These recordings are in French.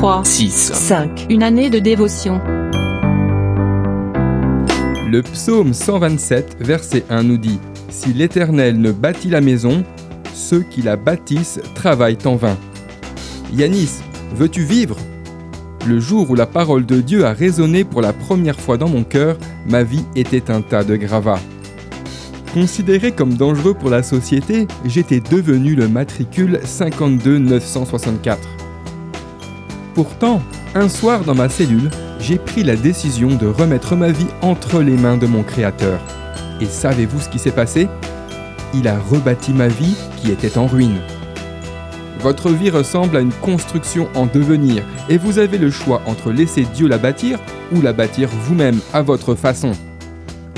3, 6, 5. Une année de dévotion. Le psaume 127, verset 1 nous dit Si l'Éternel ne bâtit la maison, ceux qui la bâtissent travaillent en vain. Yanis, veux-tu vivre? Le jour où la parole de Dieu a résonné pour la première fois dans mon cœur, ma vie était un tas de gravats. Considéré comme dangereux pour la société, j'étais devenu le matricule 52964. Pourtant, un soir dans ma cellule, j'ai pris la décision de remettre ma vie entre les mains de mon Créateur. Et savez-vous ce qui s'est passé? Il a rebâti ma vie qui était en ruine. Votre vie ressemble à une construction en devenir et vous avez le choix entre laisser Dieu la bâtir ou la bâtir vous-même à votre façon.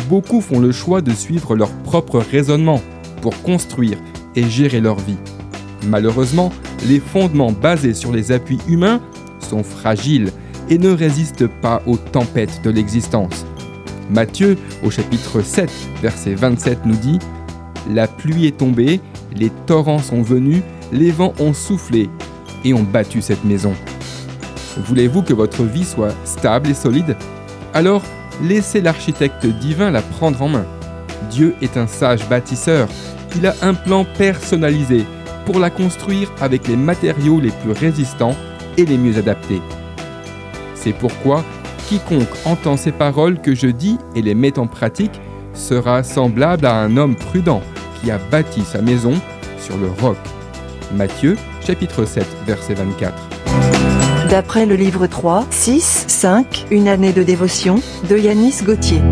Beaucoup font le choix de suivre leur propre raisonnement pour construire et gérer leur vie. Malheureusement, les fondements basés sur les appuis humains sont fragiles et ne résistent pas aux tempêtes de l'existence. Matthieu, au chapitre 7, verset 27, nous dit La pluie est tombée, les torrents sont venus, les vents ont soufflé et ont battu cette maison. Voulez-vous que votre vie soit stable et solide? Alors, laissez l'architecte divin la prendre en main. Dieu est un sage bâtisseur. Il a un plan personnalisé pour la construire avec les matériaux les plus résistants et les mieux adaptés. C'est pourquoi quiconque entend ces paroles que je dis et les met en pratique sera semblable à un homme prudent qui a bâti sa maison sur le roc. Matthieu chapitre 7 verset 24. D'après le livre 3, 6, 5. Une année de dévotion de Yanis Gauthier.